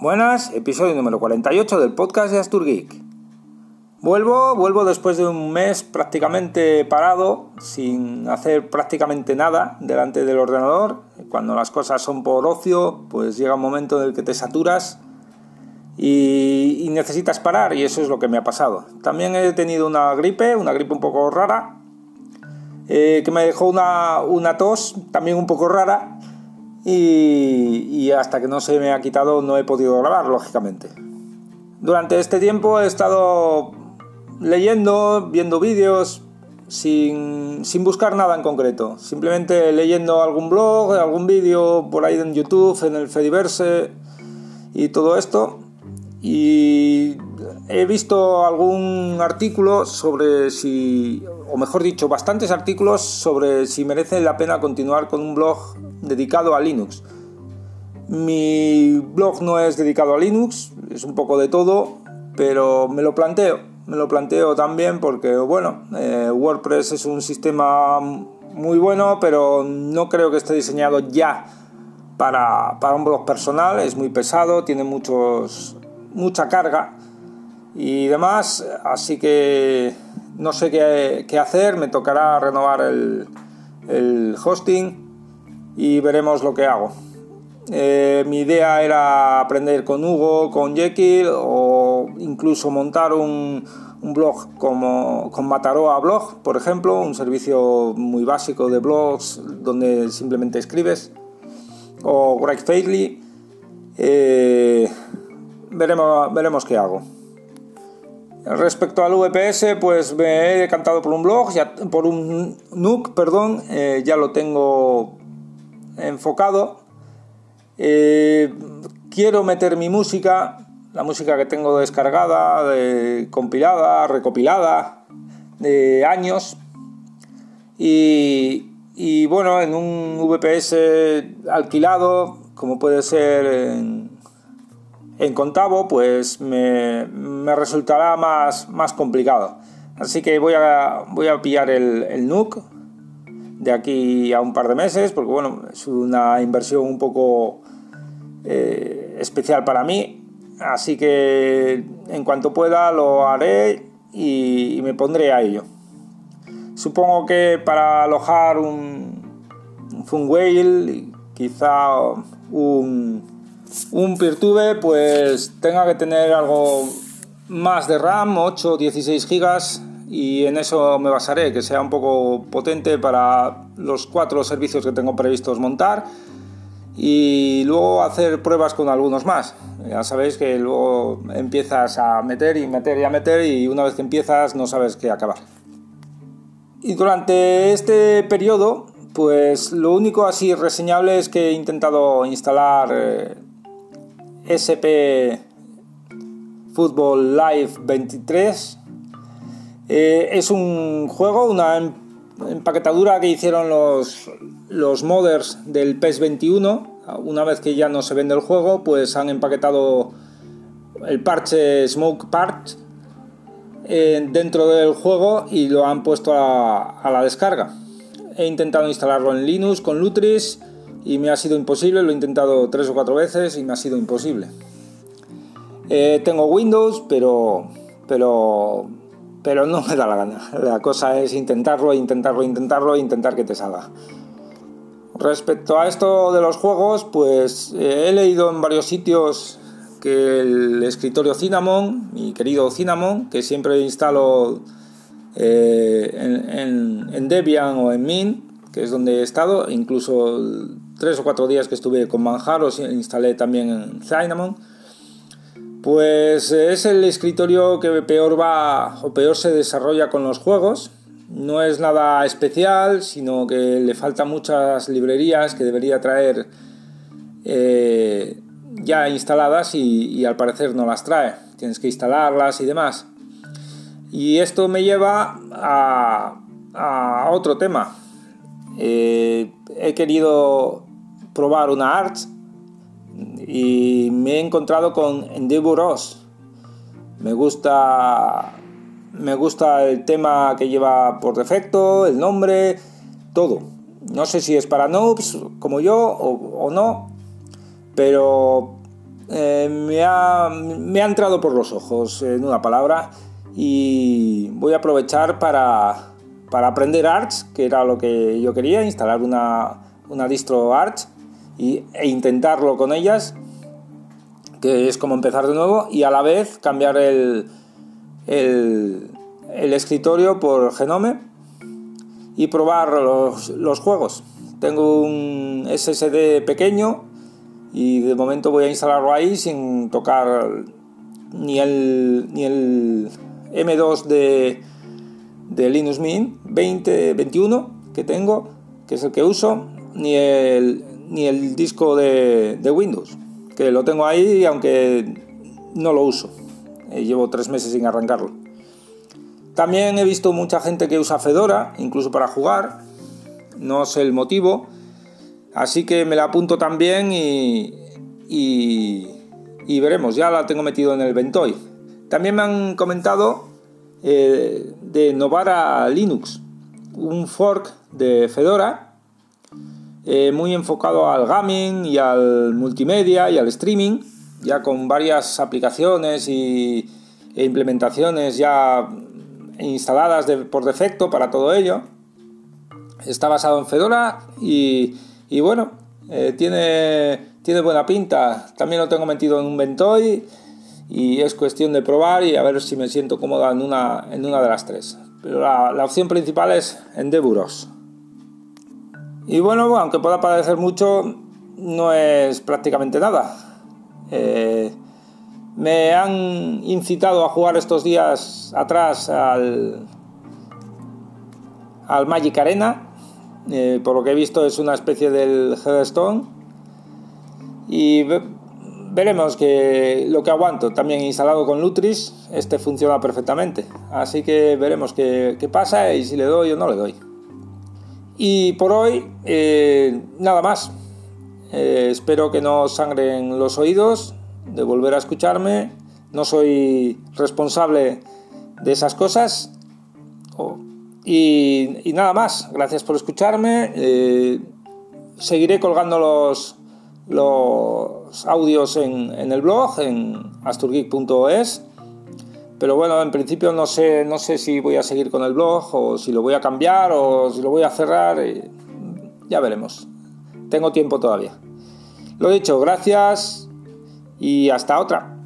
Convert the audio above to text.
Buenas, episodio número 48 del podcast de Astur Geek. Vuelvo, vuelvo después de un mes prácticamente parado, sin hacer prácticamente nada delante del ordenador. Cuando las cosas son por ocio, pues llega un momento en el que te saturas y, necesitas parar y eso es lo que me ha pasado. También he tenido una gripe, una gripe un poco rara, eh, que me dejó una, una tos también un poco rara y, hasta que no se me ha quitado no he podido grabar, lógicamente. Durante este tiempo he estado leyendo, viendo vídeos, sin, buscar nada en concreto. Simplemente leyendo algún blog, algún vídeo por ahí en YouTube, en el Fediverse y todo esto. Y he visto algún artículo sobre si, o mejor dicho, bastantes artículos sobre si merece la pena continuar con un blog dedicado a Linux. Mi blog no es dedicado a Linux, es un poco de todo, pero me lo planteo. Me lo planteo también porque, bueno, eh, WordPress es un sistema muy bueno, pero no creo que esté diseñado ya para, para un blog personal. Es muy pesado, tiene muchos, mucha carga y demás, así que no sé qué, hacer, me tocará renovar el hosting y veremos lo que hago. Eh, mi idea era aprender con Hugo, con Jekyll o incluso montar un, blog como con Mataroa Blog, por ejemplo, un servicio muy básico de blogs donde simplemente escribes, o Greg Fairley. Eh, veremos, veremos qué hago. Respecto al VPS, pues me he decantado por un blog, ya, por un NUC, perdón, eh, ya lo tengo enfocado. Eh, quiero meter mi música, la música que tengo descargada, compilada, recopilada, de años. Y, bueno, en un VPS alquilado, como puede ser en, en Contavo, pues me, resultará más, más complicado. Así que voy a, voy a pillar el, el NUC de aquí a un par de meses, porque bueno, es una inversión un poco eh, especial para mí. Así que en cuanto pueda lo haré y, me pondré a ello. Supongo que para alojar un, un whale quizá un, un Peertube, pues tenga que tener algo más de RAM, 8 o 16 gigas y en eso me basaré, que sea un poco potente para los cuatro servicios que tengo previstos montar y luego hacer pruebas con algunos más. Ya sabéis que luego empiezas a meter y meter y a meter y una vez que empiezas no sabes qué acabar. Y durante este periodo, pues lo único así reseñable es que he intentado instalar eh, SP Football Live 23 eh, es un juego, una em-, empaquetadura que hicieron los, los modders del PES 21. Una vez que ya no se vende el juego, pues han empaquetado el parche Smoke Part eh, dentro del juego y lo han puesto a, la descarga. He intentado instalarlo en Linux con Lutris y me ha sido imposible. Lo he intentado tres o cuatro veces y me ha sido imposible. Eh, tengo Windows, pero, pero pero no me da la gana. La cosa es intentarlo, intentarlo, intentarlo intentar que te salga. Respecto a esto de los juegos, pues eh, he leído en varios sitios que el escritorio Cinnamon, mi querido Cinnamon, que siempre instalo eh, en, Debian o en Mint, que es donde he estado, incluso tres o cuatro días que estuve con Manjaro, instalé también en Cinnamon, pues es el escritorio que peor va o peor se desarrolla con los juegos. No es nada especial, sino que le faltan muchas librerías que debería traer eh, ya instaladas y, al parecer no las trae. Tienes que instalarlas y demás. Y esto me lleva a, otro tema. Eh, he querido probar una Arch y me he encontrado con Endeavor Me gusta, me gusta el tema que lleva por defecto, el nombre, todo. No sé si es para noobs como yo o, no, pero eh, me, ha, me, ha, entrado por los ojos, en una palabra, y voy a aprovechar para, para aprender Arch, que era lo que yo quería, instalar una, una distro Arch y, e intentarlo con ellas, que es como empezar de nuevo, y a la vez cambiar el, el, escritorio por Genome y probar los, los juegos. Tengo un SSD pequeño y de momento voy a instalarlo ahí sin tocar ni el, ni el M2 de, de Linux Mint 2021 que tengo, que es el que uso, ni el, ni el disco de, Windows, que lo tengo ahí aunque no lo uso. Eh, llevo tres meses sin arrancarlo. También he visto mucha gente que usa Fedora, incluso para jugar. No sé el motivo. Así que me la apunto también y, y, veremos. Ya la tengo metido en el Ventoy. También me han comentado eh, de Novara Linux, un fork de Fedora, eh, muy enfocado al gaming y al multimedia y al streaming, ya con varias aplicaciones y, e implementaciones ya instaladas por defecto para todo ello. Está basado en Fedora y, bueno, eh, tiene, tiene buena pinta. También lo tengo metido en un Ventoy y es cuestión de probar y a ver si me siento cómoda en una, en una de las tres. Pero la, opción principal es Endeavoros. Y bueno, aunque pueda parecer mucho, no es prácticamente nada. Eh, me han incitado a jugar estos días atrás al, al Magic Arena. Eh, por lo que he visto es una especie del Hearthstone. Y veremos que lo que aguanto, también instalado con Lutris, este funciona perfectamente. Así que veremos qué, pasa y si le doy o no le doy. Y por hoy, eh, nada más. Eh, espero que no sangren los oídos de volver a escucharme. No soy responsable de esas cosas. y, nada más. Gracias por escucharme. Eh, seguiré colgando los audios en, el blog, en asturgeek.es. Pero bueno, en principio no sé, no sé si voy a seguir con el blog o si lo voy a cambiar o si lo voy a cerrar. Eh, ya veremos. Tengo tiempo todavía. Lo dicho, gracias y hasta otra.